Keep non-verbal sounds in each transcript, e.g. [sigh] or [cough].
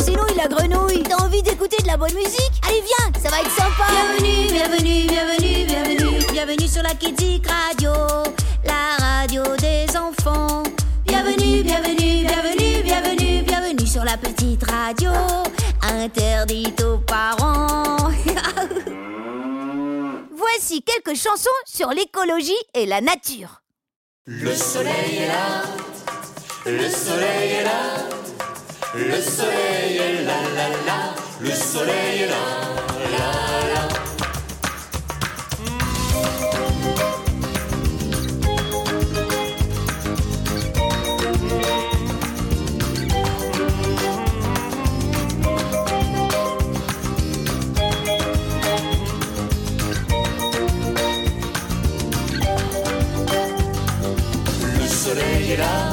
Grenouille, la grenouille. T'as envie d'écouter de la bonne musique Allez, viens, ça va être sympa. Bienvenue, bienvenue, bienvenue, bienvenue. Bienvenue sur la Kidzik Radio, la radio des enfants. Bienvenue, bienvenue, bienvenue, bienvenue, bienvenue sur la petite radio, interdite aux parents. [laughs] Voici quelques chansons sur l'écologie et la nature. Le soleil est là, le soleil est là, le soleil est là, là, là, le soleil est là, là, là. Le soleil est là,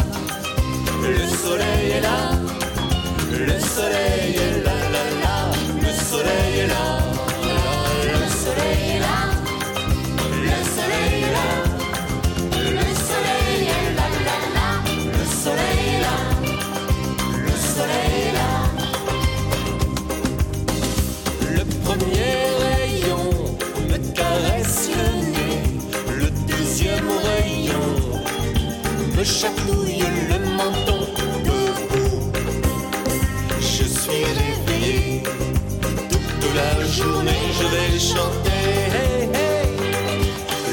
le soleil est là, le soleil est là, là, là, le soleil est là, le soleil est là, le soleil est là, le soleil est là, là, là, le soleil est là, le soleil est là. Le premier rayon me caresse le nez, le deuxième rayon me chatouille le menton. La journée, je vais chanter.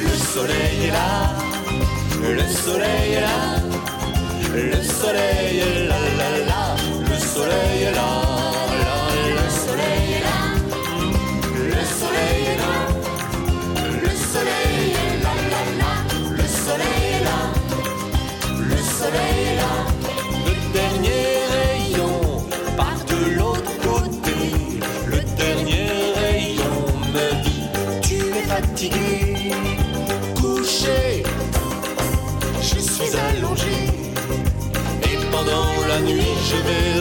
Le soleil est là, le soleil est là, le soleil nuit je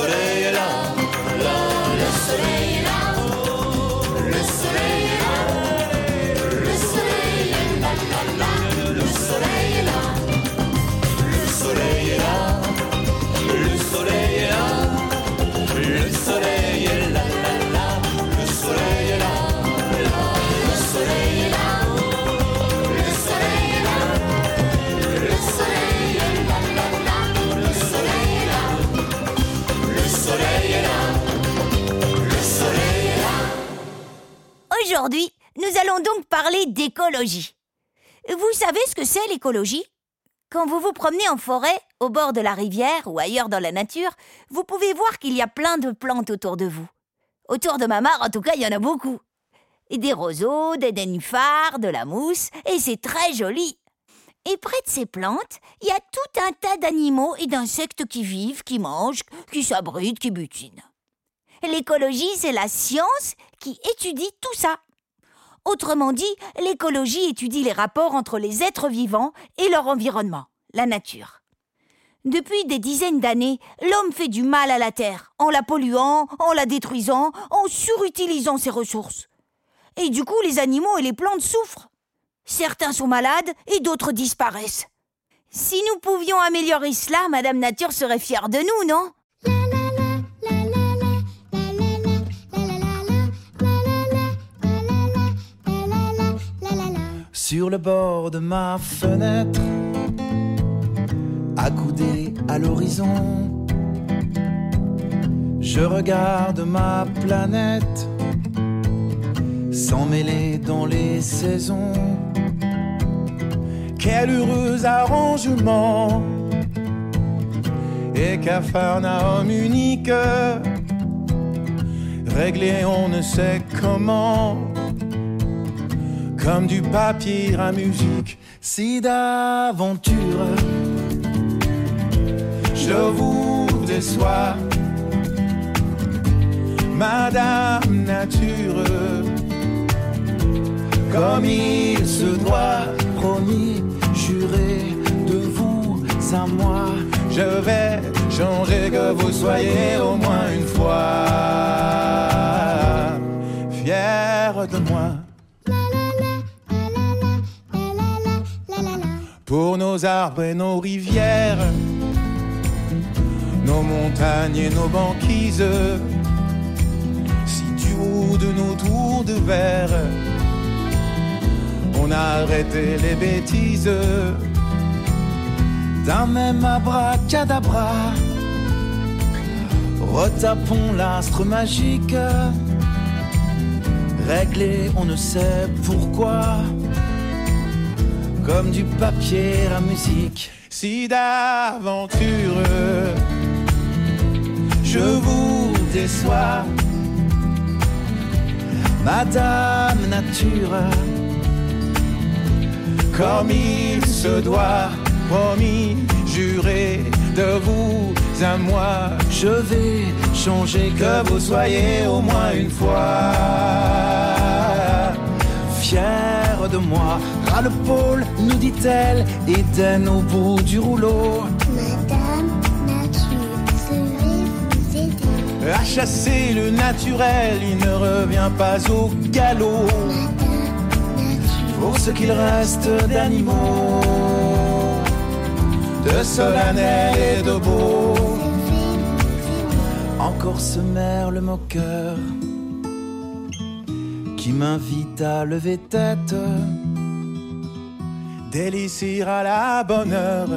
soleil est là, là. Aujourd'hui, nous allons donc parler d'écologie. Vous savez ce que c'est l'écologie? Quand vous vous promenez en forêt, au bord de la rivière ou ailleurs dans la nature, vous pouvez voir qu'il y a plein de plantes autour de vous. Autour de ma mare, en tout cas, il y en a beaucoup. Des roseaux, des nénuphars, de la mousse, et c'est très joli. Et près de ces plantes, il y a tout un tas d'animaux et d'insectes qui vivent, qui mangent, qui s'abritent, qui butinent. L'écologie, c'est la science qui étudie tout ça. Autrement dit, l'écologie étudie les rapports entre les êtres vivants et leur environnement, la nature. Depuis des dizaines d'années, l'homme fait du mal à la Terre, en la polluant, en la détruisant, en surutilisant ses ressources. Et du coup, les animaux et les plantes souffrent. Certains sont malades et d'autres disparaissent. Si nous pouvions améliorer cela, Madame Nature serait fière de nous, non? Sur le bord de ma fenêtre, accoudé à l'horizon, je regarde ma planète s'en mêler dans les saisons. Quel heureux arrangement! et Capharnaüm unique. Réglé on ne sait comment, comme du papier à musique, si d'aventure je vous déçois. Madame Nature, comme il se doit, promis, juré de vous à moi, je vais changer que vous soyez au moins une fois fier de moi. Pour nos arbres et nos rivières, nos montagnes et nos banquises, si du haut de nos tours de verre, on a arrêté les bêtises d'un même abracadabra. Retapons l'astre magique, réglé on ne sait pourquoi, comme du papier à musique. Si d'aventure je vous déçois, Madame Nature, comme il se doit, promis, juré de vous à moi, je vais changer que vous soyez au moins une fois fier de moi. Ras le pôle, nous dit-elle, Éden au bout du rouleau. Madame Nature, sauver vous aider. À chasser le naturel, il ne revient pas au galop. Pour ce qu'il reste d'animaux, de solennel et de beau. Encore ce merle moqueur qui m'invite à lever tête, délicie à la bonne heure,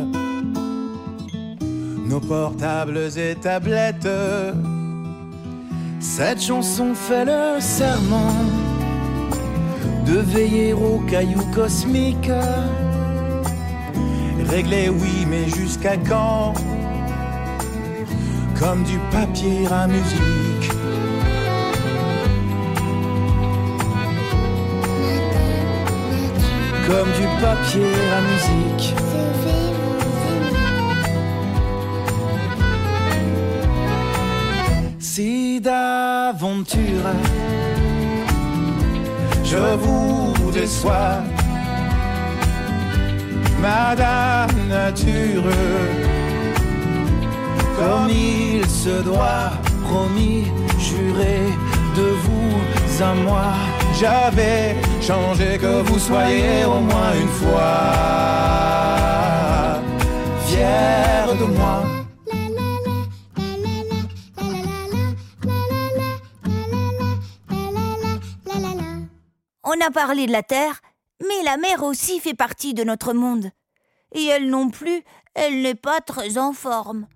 nos portables et tablettes. Cette chanson fait le serment de veiller aux cailloux cosmiques. Réglé, oui, mais jusqu'à quand? Comme du papier à musique. Comme du papier à musique. Si d'aventure je vous déçois, Madame Nature, comme il se doit, promis, juré de vous à moi, j'avais changé que vous soyez au moins une fois fier de moi. On a parlé de la Terre, mais la mer aussi fait partie de notre monde. Et elle non plus, elle n'est pas très en forme.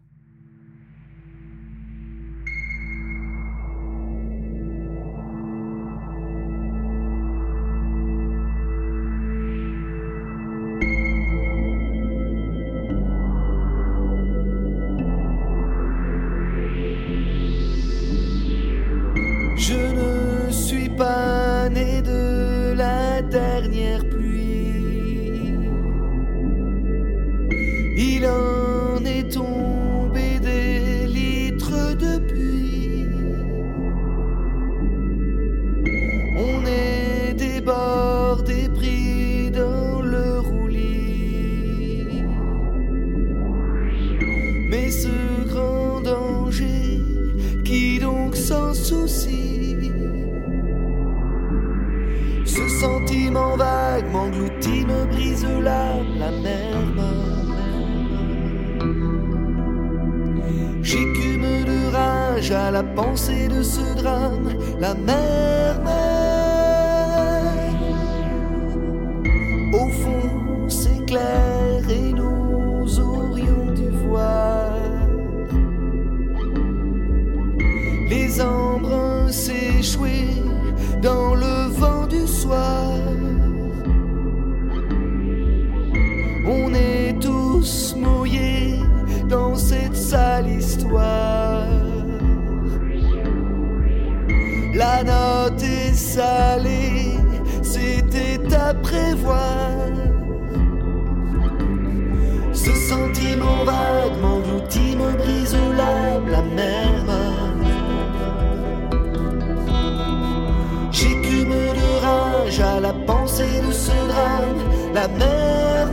La pensée de ce drame, la mer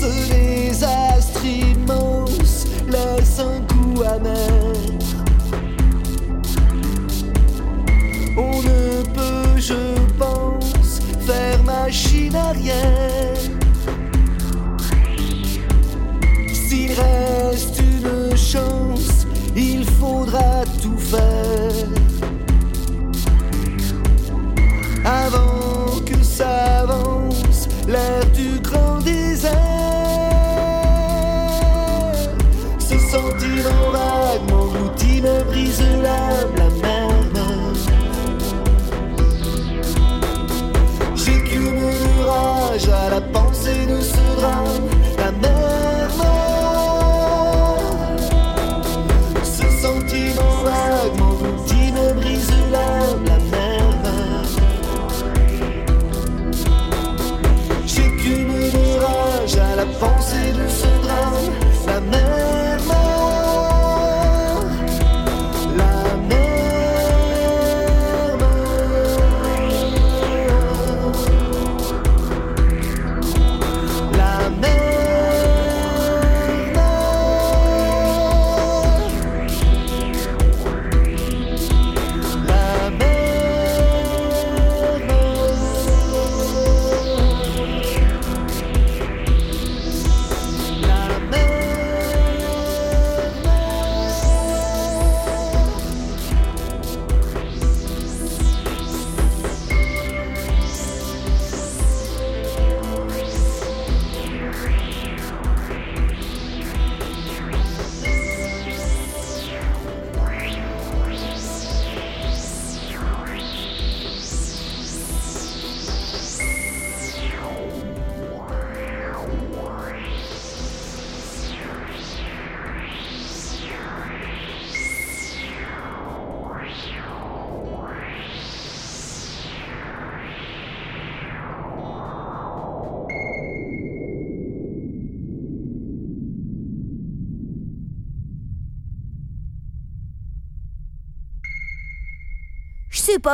Ce désastre immense laisse un goût amer. On ne peut, je pense, faire machine arrière.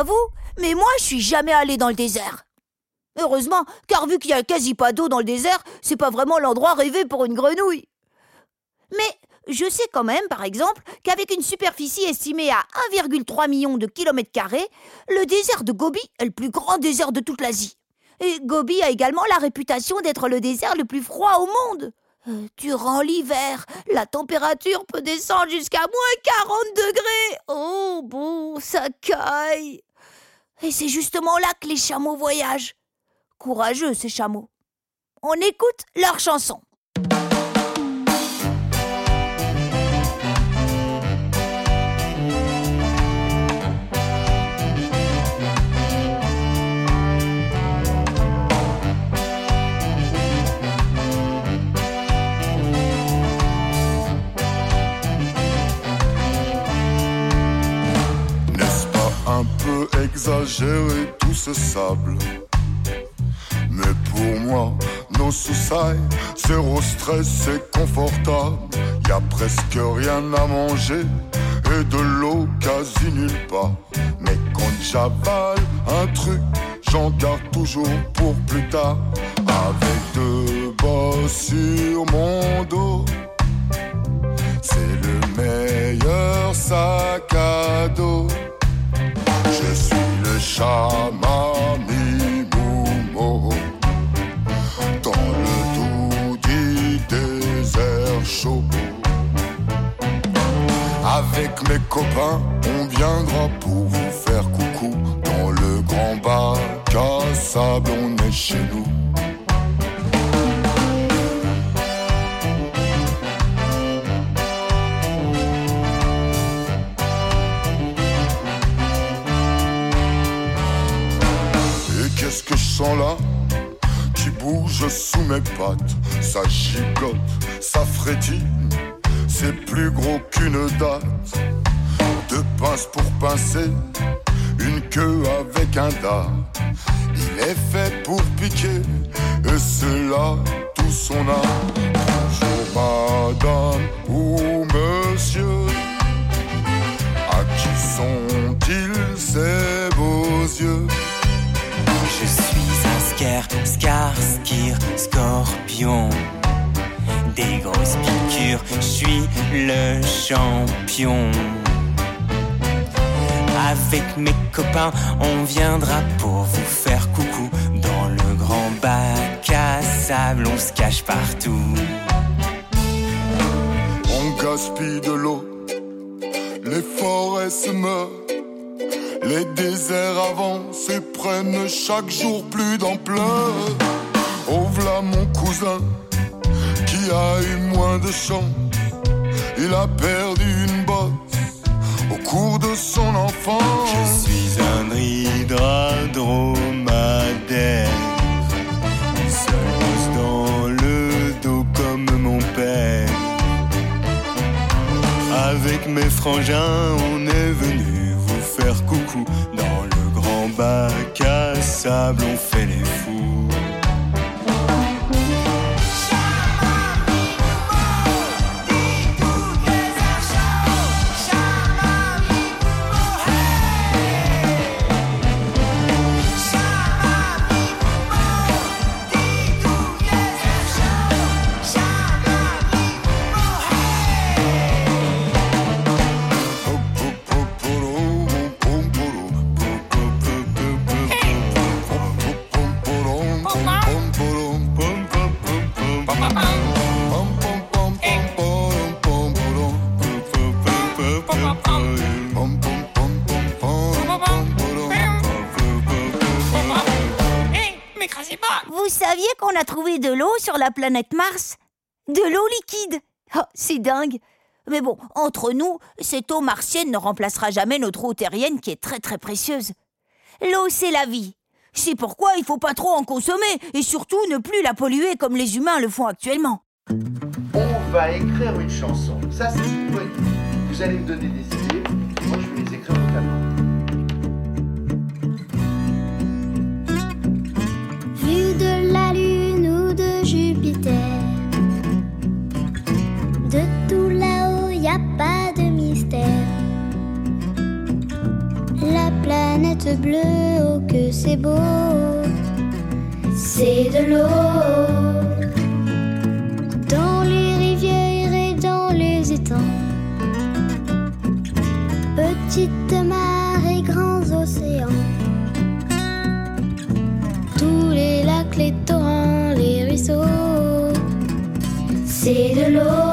Vous, mais moi je suis jamais allé dans le désert. Heureusement, car vu qu'il y a quasi pas d'eau dans le désert, c'est pas vraiment l'endroit rêvé pour une grenouille. Mais je sais quand même, par exemple, qu'avec une superficie estimée à 1,3 million de kilomètres carrés, le désert de Gobi est le plus grand désert de toute l'Asie. Et Gobi a également la réputation d'être le désert le plus froid au monde. Euh, durant l'hiver, la température peut descendre jusqu'à moins 40 degrés. Oh bon, ça caille. Et c'est justement là que les chameaux voyagent. Courageux, ces chameaux. On écoute leur chanson. Exagéré tout ce sable Mais pour moi, nos soussailles, zéro stress, c'est confortable. Y a presque rien à manger et de l'eau quasi nulle part. Mais quand j'avale un truc, j'en garde toujours pour plus tard. Avec deux bosses sur mon dos. C'est le meilleur sac à dos. Chamami Moumo dans le doux dit désert chaud. Avec mes copains, on viendra pour vous faire coucou. Dans le grand bac à sable, on est chez nous. Qu'est-ce que je sens là Qui bouge sous mes pattes, ça gigote, ça frétille, c'est plus gros qu'une date. Deux pinces pour pincer, une queue avec un dard. Il est fait pour piquer, et c'est là tout son art. Bonjour madame ou monsieur, à qui sont-ils ces beaux yeux sker, scar, skir, scorpion. Des grosses piqûres, je suis le champion. Avec mes copains, on viendra pour vous faire coucou. Dans le grand bac à sable, on se cache partout. On gaspille de l'eau, les forêts se meurent, les déserts avancent et prennent chaque jour plus d'ampleur. Oh v'là mon cousin qui a eu moins de chance, il a perdu une bosse au cours de son enfance. Je suis un hydra dromadaire. Seul bosse dans le dos comme mon père. Avec mes frangins, on est venu coucou. Dans le grand bac à sable, on fait les fous. Saviez qu'on a trouvé de l'eau sur la planète Mars? De l'eau liquide Oh, c'est dingue Mais bon, entre nous, cette eau martienne ne remplacera jamais notre eau terrienne qui est très très précieuse. L'eau, c'est la vie. C'est pourquoi il faut pas trop en consommer et surtout ne plus la polluer comme les humains le font actuellement. On va écrire une chanson. Ça, c'est une poésie. Vous allez me donner des idées. Moi, je vais les écrire vocalement. De tout là-haut, y a pas de mystère. La planète bleue, oh que c'est beau. C'est de l'eau. Dans les rivières et dans les étangs. Petites mares et grands océans. Tous les lacs, les torrents, les ruisseaux. C'est de l'eau,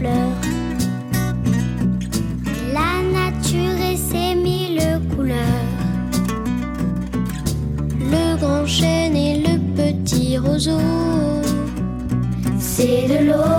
La nature et ses mille couleurs. Le grand chêne et le petit roseau. C'est de l'eau.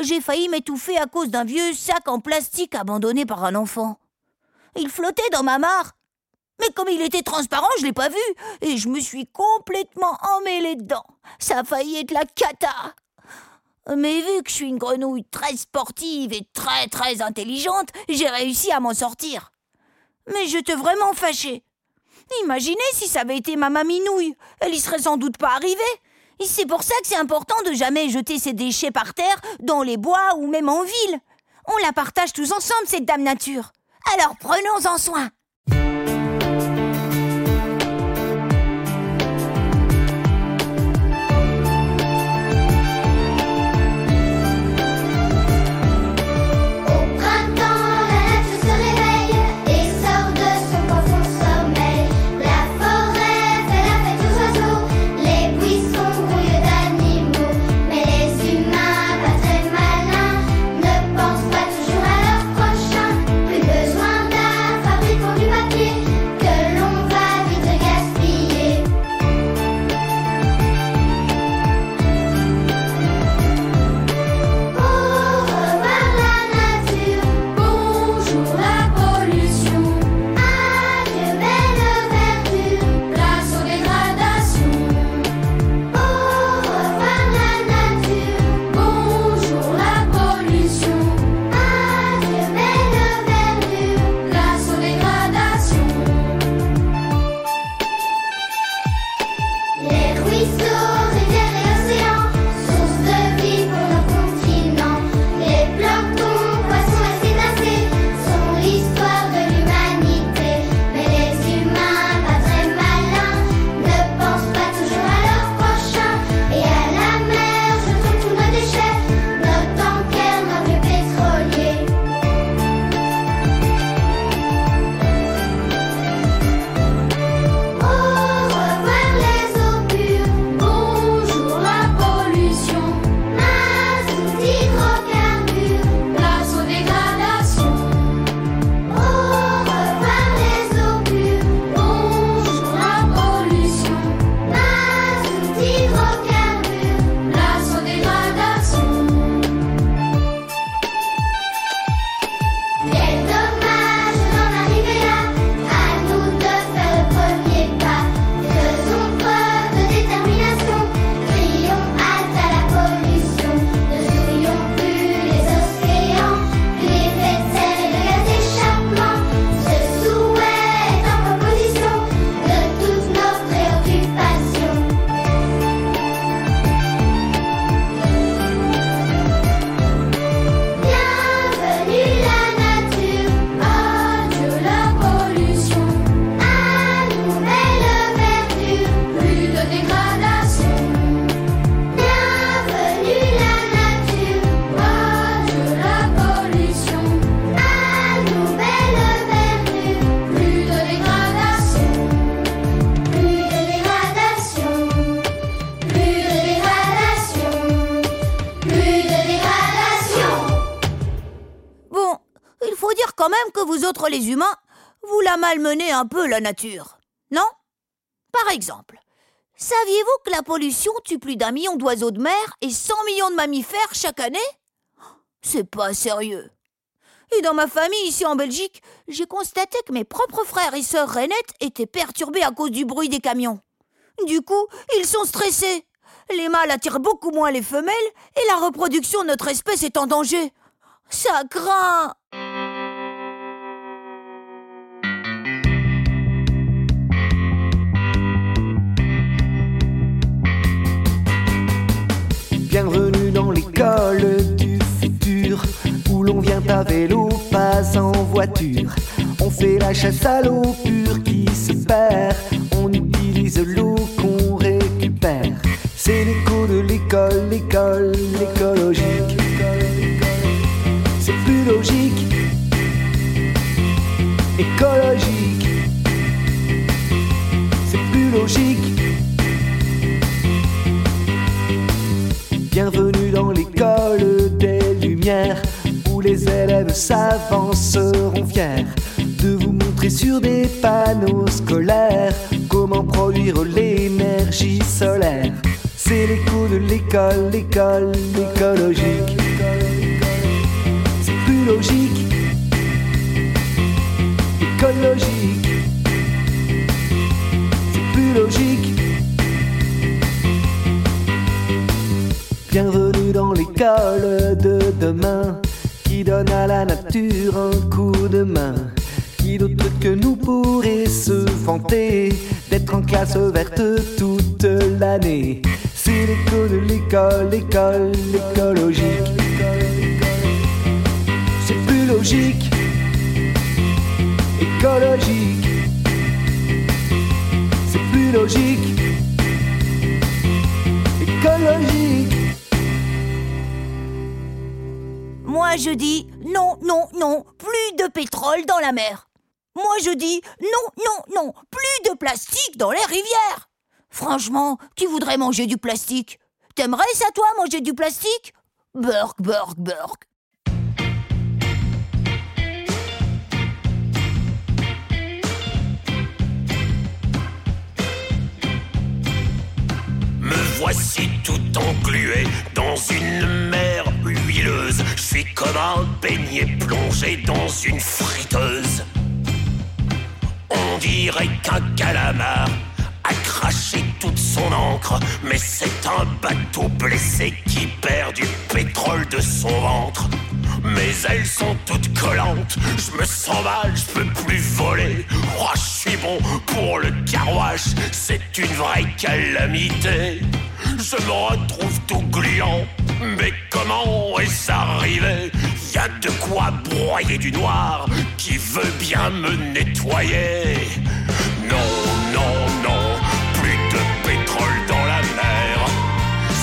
J'ai failli m'étouffer à cause d'un vieux sac en plastique abandonné par un enfant. Il flottait dans ma mare. Mais comme il était transparent, je l'ai pas vu et je me suis complètement emmêlée dedans. Ça a failli être la cata. Mais vu que je suis une grenouille très sportive et très très intelligente, j'ai réussi à m'en sortir. Mais j'étais vraiment fâchée. Imaginez si ça avait été ma maminouille. Elle y serait sans doute pas arrivée. C'est pour ça que c'est important de jamais jeter ses déchets par terre, dans les bois ou même en ville. On la partage tous ensemble, cette dame nature. Alors prenons-en soin. Un peu la nature. Non? Par exemple, saviez-vous que la pollution tue plus d'un million d'oiseaux de mer et 100 millions de mammifères chaque année? C'est pas sérieux. Et dans ma famille ici en Belgique, j'ai constaté que mes propres frères et sœurs rainettes étaient perturbés à cause du bruit des camions. Du coup, ils sont stressés. Les mâles attirent beaucoup moins les femelles et la reproduction de notre espèce est en danger. Ça craint. À vélo, pas en voiture. On fait la chasse à l'eau pure qui se perd. On utilise l'eau qu'on récupère. C'est l'écho de l'école, l'école, l'écologique. C'est plus logique, écologique. C'est plus logique. Élèves savants seront fiers de vous montrer sur des panneaux scolaires comment produire l'énergie solaire. C'est l'écho de l'école, l'école écologique. C'est plus logique, écologique. C'est plus logique. Bienvenue dans l'école de demain qui donne à la nature un coup de main. Qui d'autre que nous pourrait se vanter d'être en classe verte toute l'année? C'est l'écho de l'école, l'école écologique. C'est plus logique, écologique. C'est plus logique, écologique. Moi je dis non, non, non, plus de pétrole dans la mer. Moi je dis non, non, non, plus de plastique dans les rivières. Franchement, qui voudrait manger du plastique? T'aimerais ça toi manger du plastique? Burk, burk, burk. Voici tout englué dans une mer huileuse. Je suis comme un beignet plongé dans une friteuse. On dirait qu'un calamar a craché toute son encre, mais c'est un bateau blessé qui perd du pétrole de son ventre. Mes ailes sont toutes collantes, je me sens mal, je peux plus voler. Oh, je suis bon pour le carwash, c'est une vraie calamité. Je me retrouve tout gluant, mais comment est-ce arrivé? Y a de quoi broyer du noir qui veut bien me nettoyer. Non, non, non, plus de pétrole dans la mer.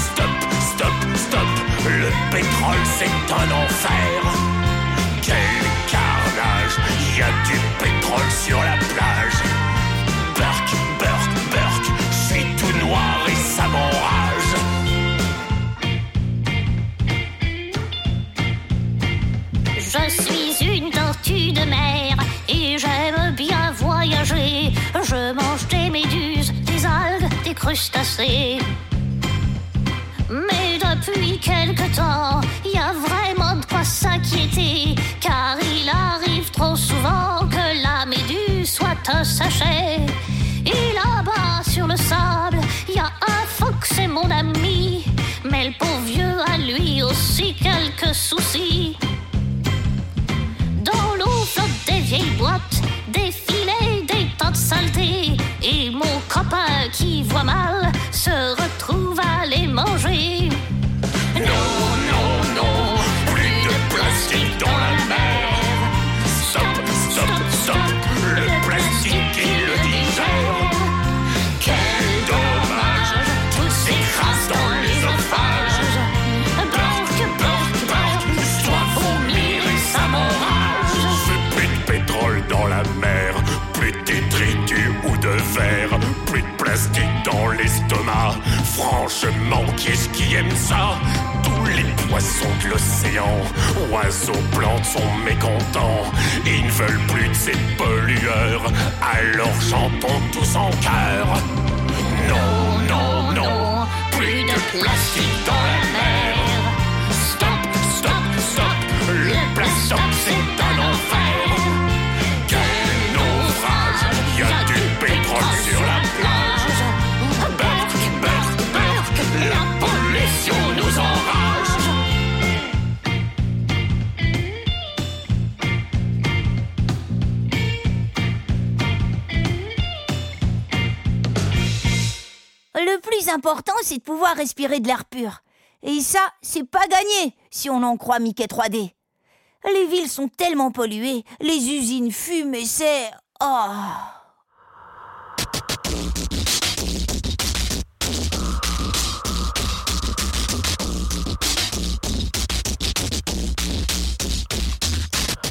Stop, stop, stop, le pétrole c'est un enfer. Quel carnage, y a du pétrole sur la Je suis une tortue de mer et j'aime bien voyager. Je mange des méduses, des algues, des crustacés. Mais depuis quelque temps, il y a vraiment de quoi s'inquiéter. Car il arrive trop souvent que la méduse soit un sachet. Et là-bas sur le sable, il y a un phoque, c'est mon ami. Mais le pauvre vieux a lui aussi quelques soucis. Franchement, qui est-ce qui aime ça Tous les poissons de l'océan, oiseaux, plantes sont mécontents. Ils ne veulent plus de ces pollueurs, alors chantons tous en chœur. Non, non, non, plus de plastique dans la mer. Stop, stop, stop, le plastique c'est plus important, c'est de pouvoir respirer de l'air pur. Et ça, c'est pas gagné, si on en croit Mickey 3D. Les villes sont tellement polluées, les usines fument et c'est... Oh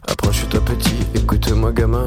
Approche-toi petit, écoute-moi gamin.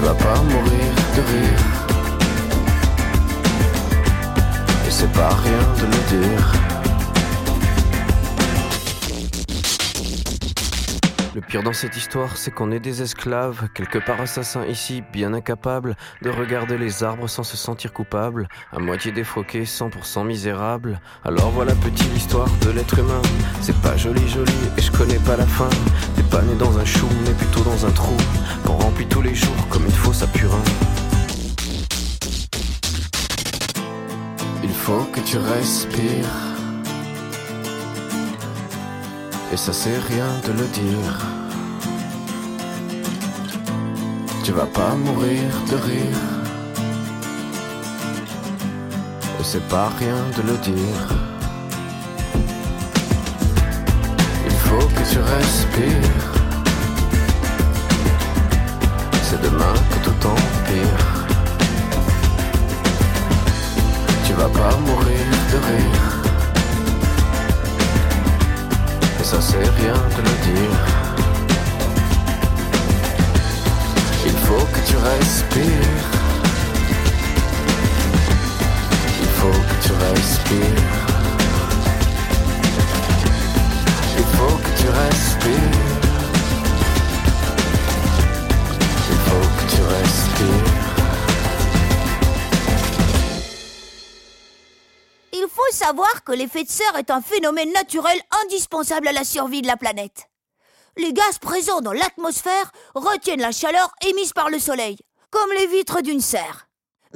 Vas pas mourir de rire. Et c'est pas rien de le dire. Le pire dans cette histoire, c'est qu'on est des esclaves, quelque part assassins ici, bien incapables de regarder les arbres sans se sentir coupables, à moitié défroqués, 100% misérables. Alors voilà petit l'histoire de l'être humain. C'est pas joli joli et je connais pas la fin. Pas né dans un chou, mais plutôt dans un trou, qu'on remplit tous les jours comme il faut sa purin. Il faut que tu respires. Et ça c'est rien de le dire. Tu vas pas mourir de rire. Et c'est pas rien de le dire. Faut que tu respires. C'est demain que tout empire. Tu vas pas mourir de rire. Et ça c'est rien de le dire. Il faut que tu respires. Il faut que tu respires. Faut que tu respires. Il faut que tu respires. Il faut savoir que l'effet de serre est un phénomène naturel indispensable à la survie de la planète. Les gaz présents dans l'atmosphère retiennent la chaleur émise par le soleil, comme les vitres d'une serre.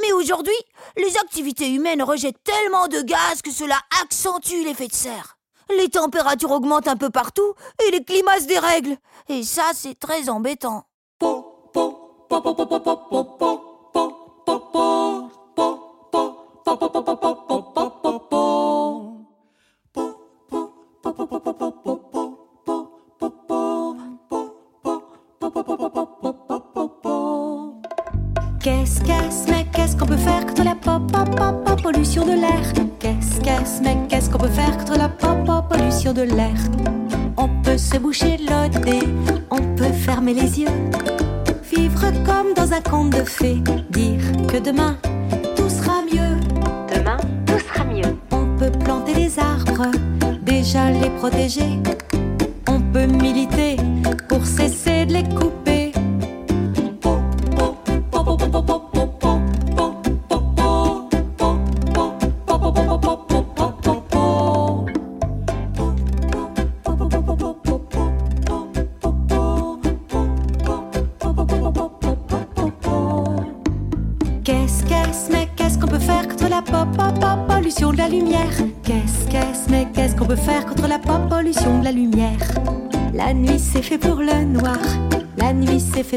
Mais aujourd'hui, les activités humaines rejettent tellement de gaz que cela accentue l'effet de serre. Les températures augmentent un peu partout et les climats se dérèglent. Et ça, c'est très embêtant. Qu'est-ce, qu'est-ce, mais qu'est-ce qu'on peut faire contre la pop, pop, pollution de l'air Qu'est-ce, qu'est-ce, mais qu'est-ce qu'on peut faire contre la pop, de l'air On peut se boucher le nez, on peut fermer les yeux, vivre comme dans un conte de fées, dire que demain tout sera mieux. Demain tout sera mieux. On peut planter des arbres, déjà les protéger. On peut militer pour cesser de les couper.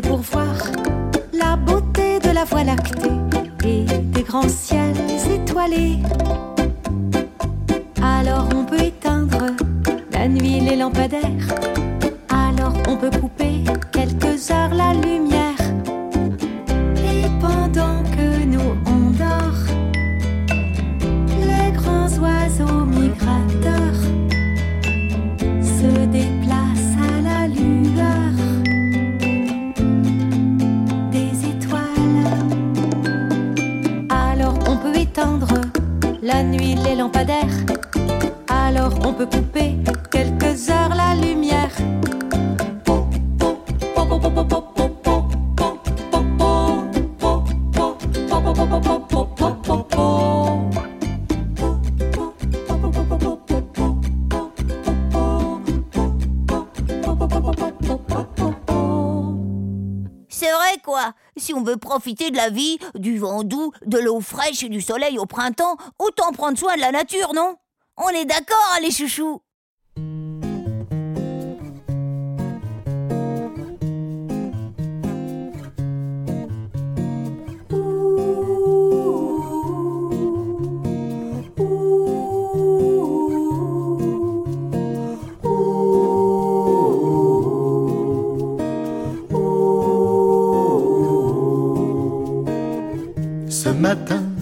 Fait pour voir profiter de la vie, du vent doux, de l'eau fraîche et du soleil au printemps, autant prendre soin de la nature, non? On est d'accord, hein, les chouchous?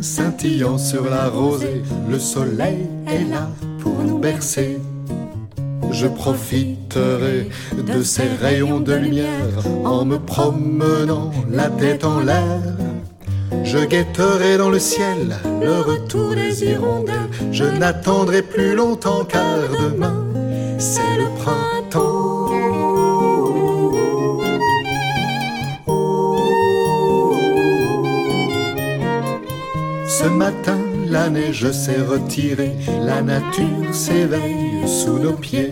Scintillant sur la rosée, le soleil est là pour nous bercer. Je profiterai de ces rayons de lumière en me promenant la tête en l'air. Je guetterai dans le ciel le retour des hirondelles. Je n'attendrai plus longtemps car demain c'est le printemps. Ce matin, la neige s'est retirée, la nature s'éveille sous nos pieds.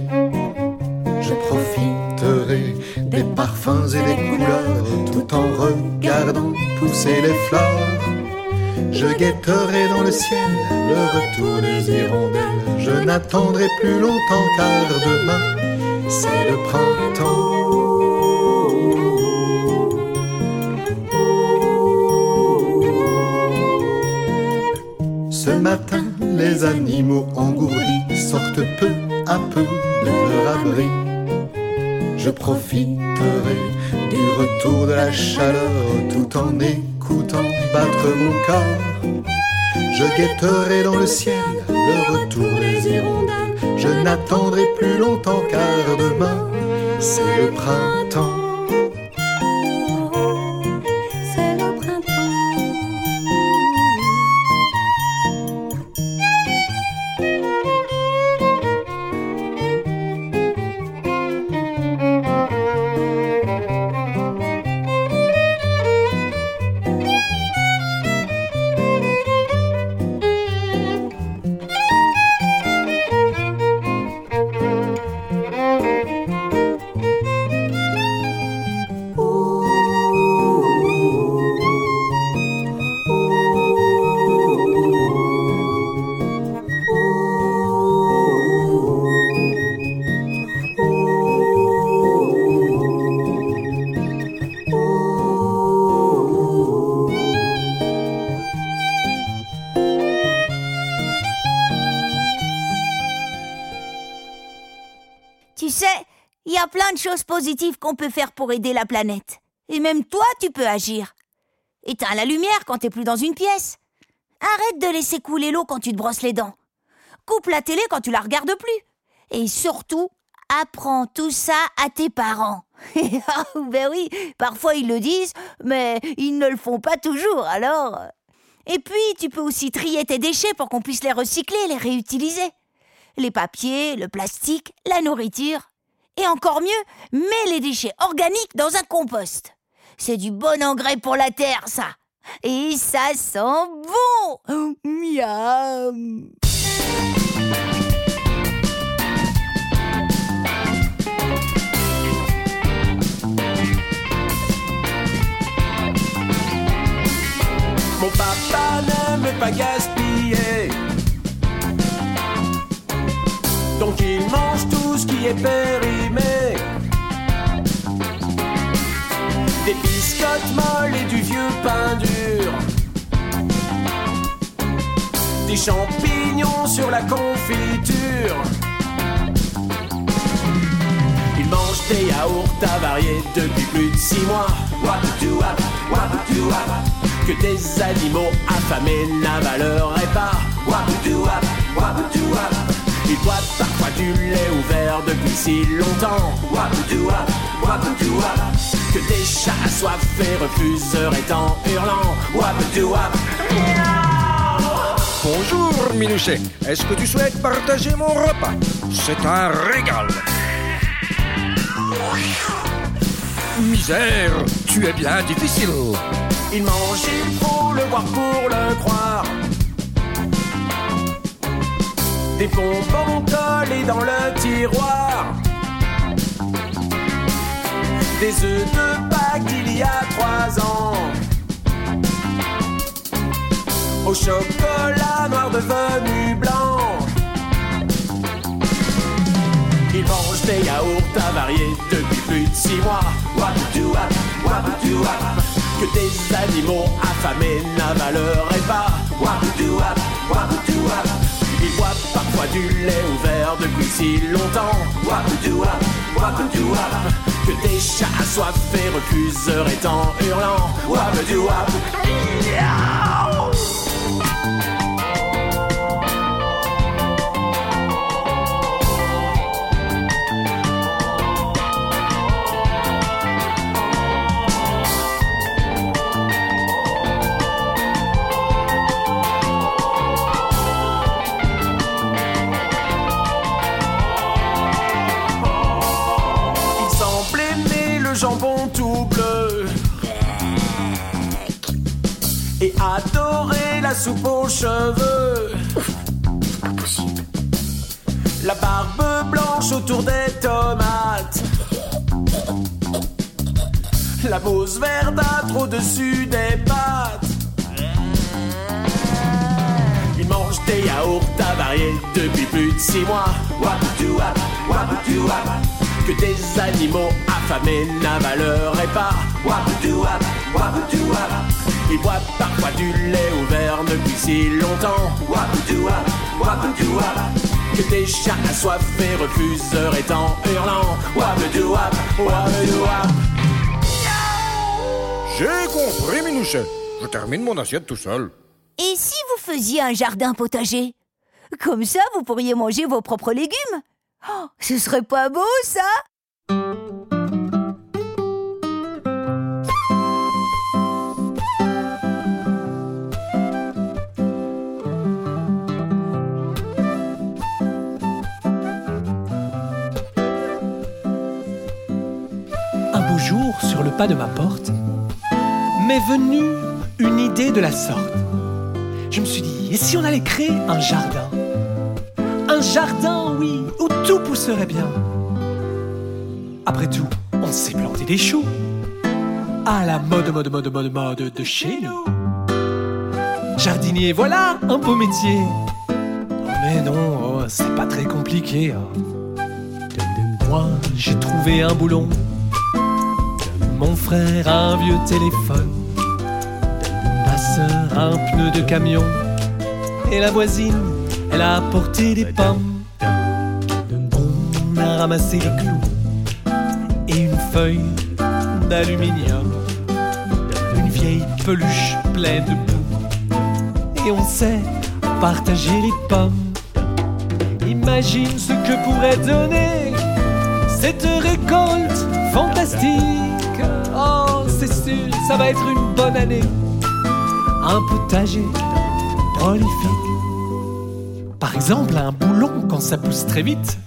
Je profiterai des parfums et des couleurs tout en regardant pousser les fleurs. Je guetterai dans le ciel le retour des hirondelles. Je n'attendrai plus longtemps car demain c'est le printemps. Chaleur tout en écoutant battre mon cœur. Je guetterai dans le ciel le retour des hirondelles. Je n'attendrai plus longtemps car demain c'est le printemps. Qu'on peut faire pour aider la planète. Et même toi, tu peux agir. Éteins la lumière quand t'es plus dans une pièce. Arrête de laisser couler l'eau quand tu te brosses les dents. Coupe la télé quand tu la regardes plus. Et surtout, apprends tout ça à tes parents. [laughs] ah, ben oui, parfois ils le disent, mais ils ne le font pas toujours, alors. Et puis, tu peux aussi trier tes déchets pour qu'on puisse les recycler, les réutiliser. Les papiers, le plastique, la nourriture. Et encore mieux, mets les déchets organiques dans un compost. C'est du bon engrais pour la terre, ça. Et ça sent bon. Miam. Mon papa n'aime pas gaspiller. Pain dur. Des champignons sur la confiture. Il mange des yaourts avariés depuis plus de six mois. Que des animaux affamés n'avaleraient pas. Il boit parfois du lait ouvert depuis si longtemps. Que des chats assoiffés refuseraient en hurlant. Wapdouap. Bonjour Minouchet, est-ce que tu souhaites partager mon repas? C'est un régal. Misère, tu es bien difficile. Il mange, il faut le voir pour le croire. Des bonbons collés dans le tiroir. Des œufs de Pâques d'il y a trois ans. Au chocolat noir devenu blanc. Il mange des yaourts avariés depuis plus de six mois. Que des animaux affamés n'avaleraient pas. Wapdouap, wapdouap. Il boit parfois du lait ouvert depuis si longtemps. Que des chats assoiffés refuseraient en hurlant. Wapdouap. Miaou. Il la soupe aux cheveux. La barbe blanche autour des tomates. La mousse verdâtre au-dessus des pâtes Il mange des yaourts avariés depuis plus de six mois. Que des animaux affamés n'avaleraient pas. Il boit parfois du lait ouvert depuis si longtemps. Wapdouap, wapdouap. Que des chats assoiffés refuseraient en hurlant. Wapdouap, wapdouap. J'ai compris Minouchet. Je termine mon assiette tout seul. Et si vous faisiez un jardin potager? Comme ça, vous pourriez manger vos propres légumes. Oh, ce serait pas beau, ça jour, sur le pas de ma porte, m'est venue une idée de la sorte. Je me suis dit, et si on allait créer un jardin? Un jardin, oui, où tout pousserait bien. Après tout, on sait planter des choux. À la mode, mode, mode, mode, mode de chez nous. Jardinier, voilà un beau métier. Mais non, oh, c'est pas très compliqué. hein. Moi, j'ai trouvé un boulon. Mon frère un vieux téléphone. Ma sœur un pneu de camion. Et la voisine, elle a apporté des pommes. On a ramassé les clous. Et une feuille d'aluminium. Une vieille peluche pleine de boue. Et on sait partager les pommes. Imagine ce que pourrait donner cette récolte fantastique. C'est sûr, ça va être une bonne année. Un potager prolifique. Par exemple, un boulon, quand ça pousse très vite,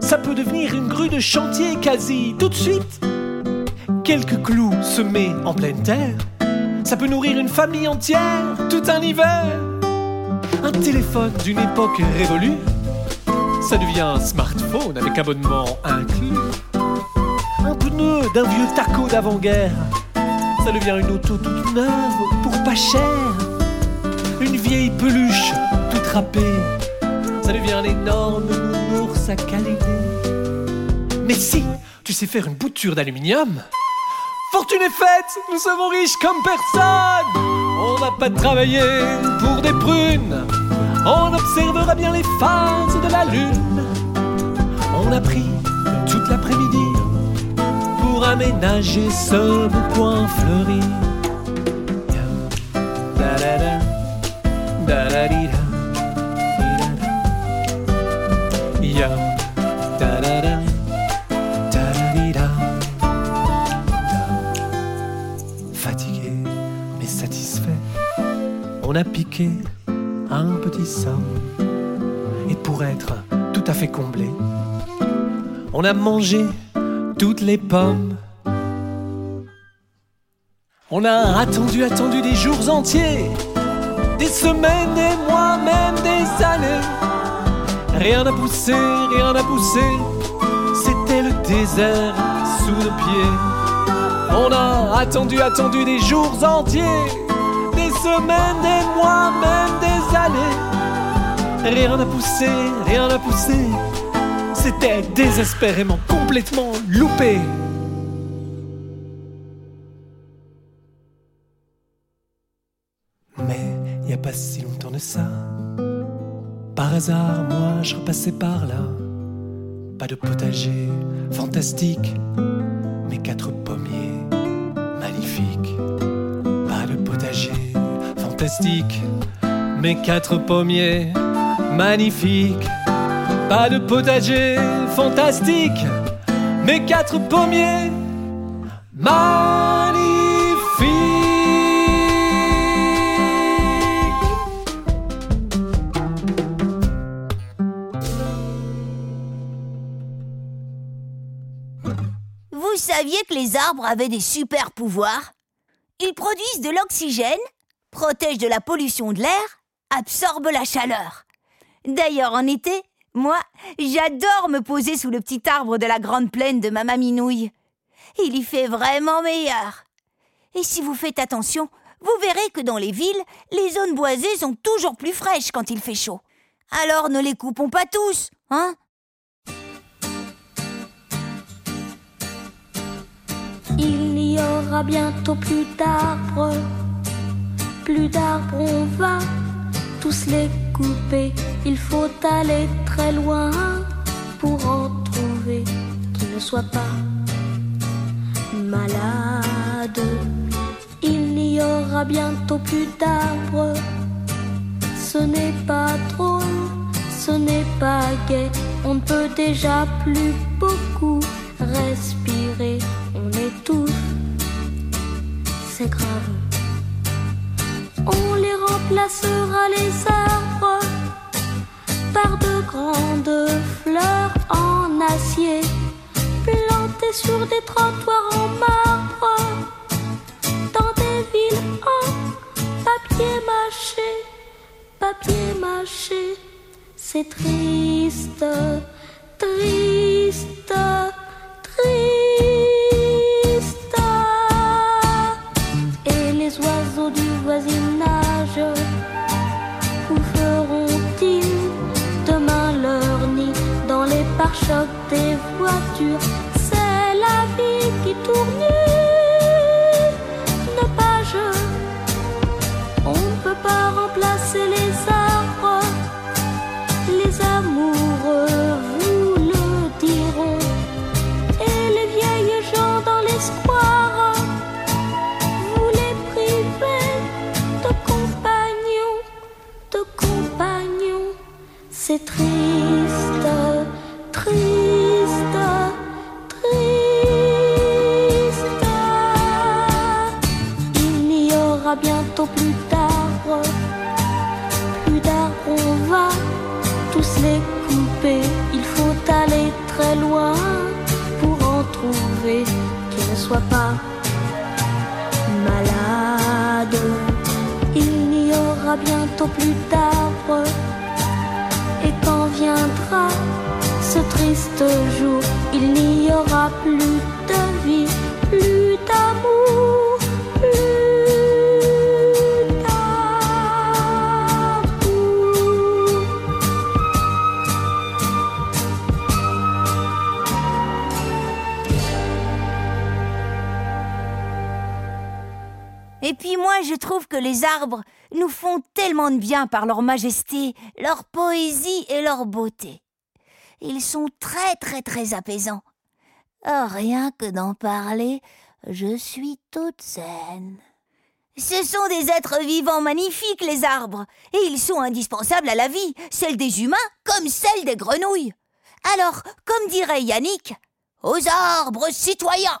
ça peut devenir une grue de chantier quasi tout de suite. Quelques clous semés en pleine terre, ça peut nourrir une famille entière tout un hiver. Un téléphone d'une époque révolue, ça devient un smartphone avec abonnement inclus. Un pneu d'un vieux taco d'avant-guerre, ça devient une auto toute neuve pour pas cher. Une vieille peluche toute râpée, ça devient un énorme nounours à câliner. Mais si tu sais faire une bouture d'aluminium, Fortune est faite, nous serons riches comme personne. On va pas travailler pour des prunes. On observera bien les phases de la lune. On a pris toute l'après-midi pour aménager ce beau coin fleuri. Fatigué mais satisfait, on a piqué un petit sort. Et pour être tout à fait comblé, on a mangé toutes les pommes. On a attendu, attendu des jours entiers, des semaines, des mois, même des années. Rien n'a poussé, rien n'a poussé, c'était le désert sous nos pieds. On a attendu, attendu des jours entiers, des semaines, des mois, même des années. Rien n'a poussé, rien n'a poussé, c'était désespérément, complètement loupé. Moi, je repassais par là. Pas de potager fantastique, mais quatre pommiers magnifiques. Pas de potager fantastique, mais quatre pommiers magnifiques. Pas de potager fantastique, mais quatre pommiers magnifiques. Saviez que les arbres avaient des super pouvoirs? Ils produisent de l'oxygène, protègent de la pollution de l'air, absorbent la chaleur. D'ailleurs, en été, moi, j'adore me poser sous le petit arbre de la grande plaine de ma maminouille. Il y fait vraiment meilleur. Et si vous faites attention, vous verrez que dans les villes, les zones boisées sont toujours plus fraîches quand il fait chaud. Alors ne les coupons pas tous, hein? Il y aura bientôt plus d'arbres, plus d'arbres, on va tous les couper. Il faut aller très loin pour en trouver qui ne soit pas malade. Il n'y aura bientôt plus d'arbres, ce n'est pas drôle, ce n'est pas gai. On ne peut déjà plus beaucoup respirer, on étouffe, c'est grave. On les remplacera les arbres par de grandes fleurs en acier, plantées sur des trottoirs en marbre, dans des villes en papier mâché, papier mâché. C'est triste, triste. you. Bientôt plus d'arbres. Et quand viendra ce triste jour, il n'y aura plus de vie, Et puis moi, je trouve que les arbres nous font tellement de bien par leur majesté, leur poésie et leur beauté. Ils sont très très très apaisants. Oh, rien que d'en parler, je suis toute saine. Ce sont des êtres vivants magnifiques, les arbres, et ils sont indispensables à la vie, celle des humains comme celle des grenouilles. Alors, comme dirait Yannick, aux arbres citoyens.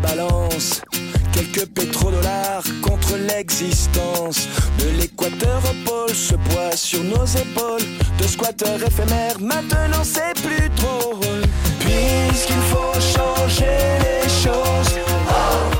Balance. Quelques pétrodollars contre l'existence. De l'équateur au pôle, ce poids sur nos épaules. De squatteurs éphémères, maintenant c'est plus drôle. Puisqu'il faut changer les choses. Oh,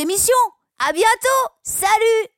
émissions. À bientôt. Salut